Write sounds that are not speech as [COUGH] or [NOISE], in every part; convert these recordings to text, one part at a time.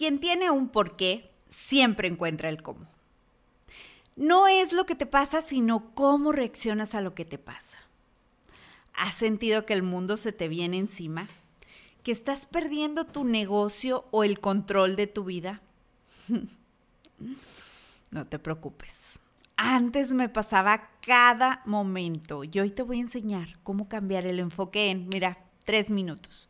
quien tiene un porqué siempre encuentra el cómo. No es lo que te pasa, sino cómo reaccionas a lo que te pasa. ¿Has sentido que el mundo se te viene encima? ¿Que estás perdiendo tu negocio o el control de tu vida? [LAUGHS] no te preocupes. Antes me pasaba cada momento y hoy te voy a enseñar cómo cambiar el enfoque en, mira, tres minutos.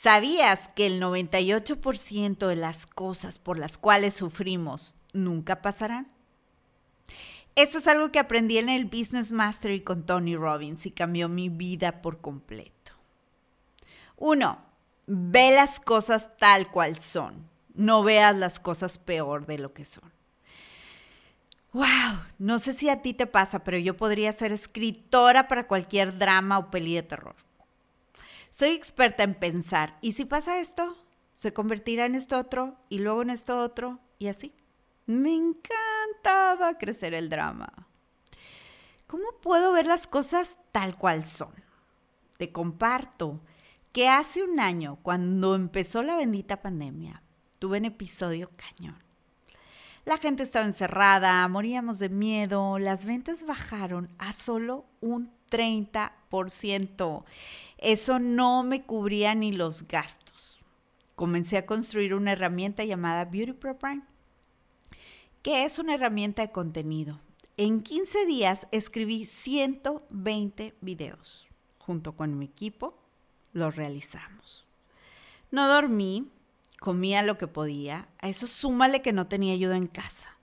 ¿Sabías que el 98% de las cosas por las cuales sufrimos nunca pasarán? Eso es algo que aprendí en el Business Mastery con Tony Robbins y cambió mi vida por completo. Uno, ve las cosas tal cual son. No veas las cosas peor de lo que son. Wow, no sé si a ti te pasa, pero yo podría ser escritora para cualquier drama o peli de terror. Soy experta en pensar, ¿y si pasa esto? Se convertirá en esto otro y luego en esto otro y así. Me encantaba crecer el drama. ¿Cómo puedo ver las cosas tal cual son? Te comparto que hace un año, cuando empezó la bendita pandemia, tuve un episodio cañón. La gente estaba encerrada, moríamos de miedo, las ventas bajaron a solo un 30%. Eso no me cubría ni los gastos. Comencé a construir una herramienta llamada Beauty Pro Prime que es una herramienta de contenido. En 15 días escribí 120 videos. Junto con mi equipo los realizamos. No dormí, comía lo que podía. A eso súmale que no tenía ayuda en casa.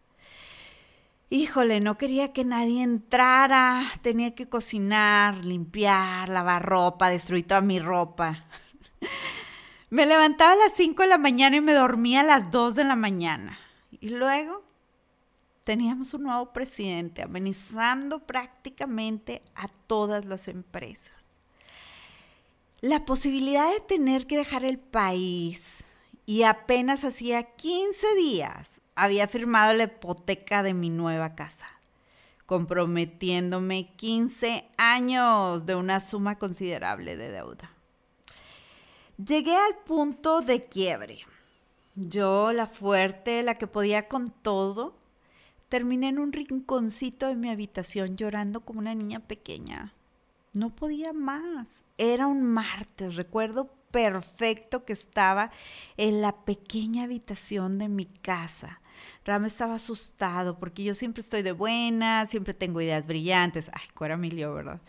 Híjole, no quería que nadie entrara. Tenía que cocinar, limpiar, lavar ropa, destruir toda mi ropa. [LAUGHS] Me levantaba a las 5 de la mañana y me dormía a las 2 de la mañana. Y luego teníamos un nuevo presidente amenizando prácticamente a todas las empresas. La posibilidad de tener que dejar el país y apenas hacía 15 días había firmado la hipoteca de mi nueva casa, comprometiéndome 15 años de una suma considerable de deuda. Llegué al punto de quiebre. Yo, la fuerte, la que podía con todo, Terminé en un rinconcito de mi habitación llorando como una niña pequeña. No podía más. Era un martes. Recuerdo perfecto que estaba en la pequeña habitación de mi casa. Ram estaba asustado porque yo siempre estoy de buena, siempre tengo ideas brillantes. Ay, cuera milio, ¿verdad?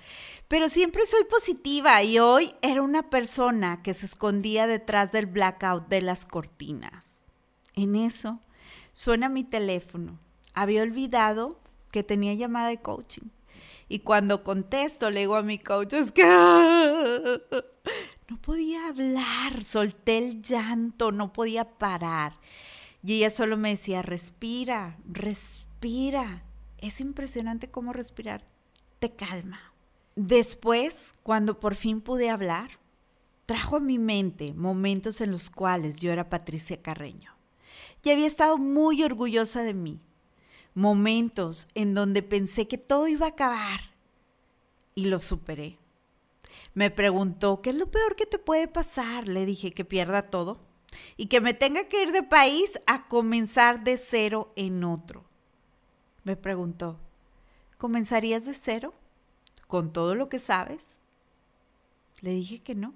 Pero siempre soy positiva y hoy era una persona que se escondía detrás del blackout de las cortinas. En eso suena mi teléfono había olvidado que tenía llamada de coaching. Y cuando contesto, le digo a mi coach, es que [LAUGHS] no podía hablar, solté el llanto, no podía parar. Y ella solo me decía, respira, respira. Es impresionante cómo respirar te calma. Después, cuando por fin pude hablar, trajo a mi mente momentos en los cuales yo era Patricia Carreño. Y había estado muy orgullosa de mí, momentos en donde pensé que todo iba a acabar y lo superé. Me preguntó, ¿qué es lo peor que te puede pasar? Le dije que pierda todo y que me tenga que ir de país a comenzar de cero en otro. Me preguntó, ¿comenzarías de cero con todo lo que sabes? Le dije que no.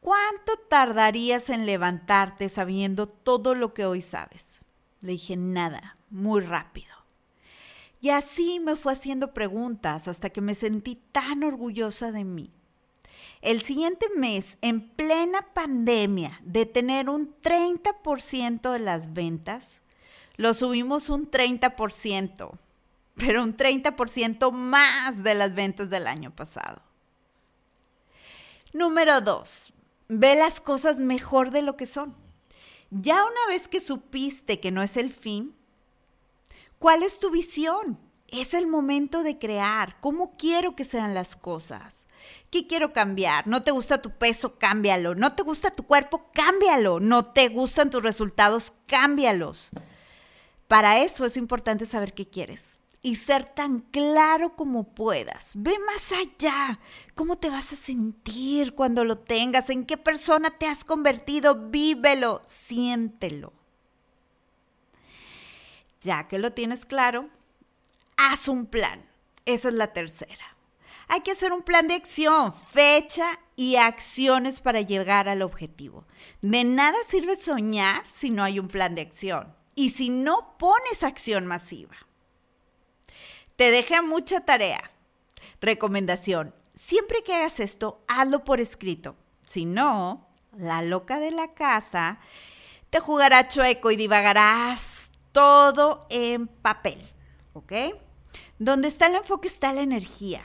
¿Cuánto tardarías en levantarte sabiendo todo lo que hoy sabes? Le dije, nada, muy rápido. Y así me fue haciendo preguntas hasta que me sentí tan orgullosa de mí. El siguiente mes, en plena pandemia, de tener un 30% de las ventas, lo subimos un 30%, pero un 30% más de las ventas del año pasado. Número dos, ve las cosas mejor de lo que son. Ya una vez que supiste que no es el fin, ¿cuál es tu visión? Es el momento de crear. ¿Cómo quiero que sean las cosas? ¿Qué quiero cambiar? ¿No te gusta tu peso? Cámbialo. ¿No te gusta tu cuerpo? Cámbialo. ¿No te gustan tus resultados? Cámbialos. Para eso es importante saber qué quieres y ser tan claro como puedas. Ve más allá. ¿Cómo te vas a sentir cuando lo tengas? ¿En qué persona te has convertido? Vívelo, siéntelo. Ya que lo tienes claro, haz un plan. Esa es la tercera. Hay que hacer un plan de acción, fecha y acciones para llegar al objetivo. De nada sirve soñar si no hay un plan de acción y si no pones acción masiva. Te dejé mucha tarea. Recomendación, siempre que hagas esto, hazlo por escrito. Si no, la loca de la casa te jugará chueco y divagarás todo en papel, ¿ok? Donde está el enfoque está la energía.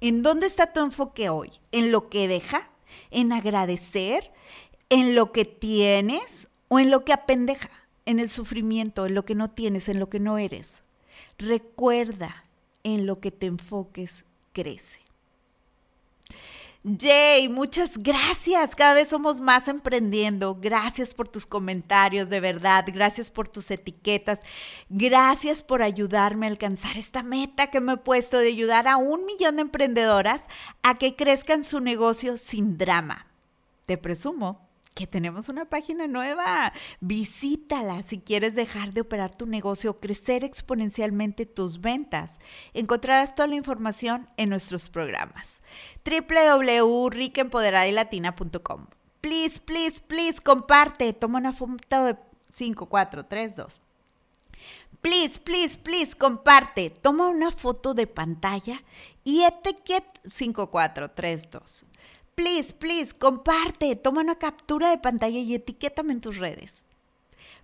¿En dónde está tu enfoque hoy? ¿En lo que deja? ¿En agradecer? ¿En lo que tienes? ¿O en lo que apendeja? ¿En el sufrimiento? ¿En lo que no tienes? ¿En lo que no eres? Recuerda, en lo que te enfoques crece. Jay, muchas gracias. Cada vez somos más emprendiendo. Gracias por tus comentarios, de verdad. Gracias por tus etiquetas. Gracias por ayudarme a alcanzar esta meta que me he puesto de ayudar a un millón de emprendedoras a que crezcan su negocio sin drama. Te presumo que tenemos una página nueva. Visítala si quieres dejar de operar tu negocio o crecer exponencialmente tus ventas. Encontrarás toda la información en nuestros programas. www.ricaempoderadilatina.com. Please, please, please, comparte. Toma una foto de 5, 4, 3, 2. Please, please, please, comparte. Toma una foto de pantalla y etiquet 5, 4, 3, 2 please, please, comparte, toma una captura de pantalla y etiquétame en tus redes.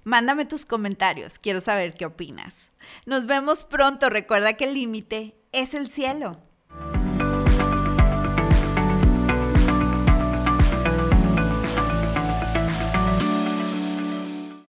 Mándame tus comentarios, quiero saber qué opinas. Nos vemos pronto, recuerda que el límite es el cielo.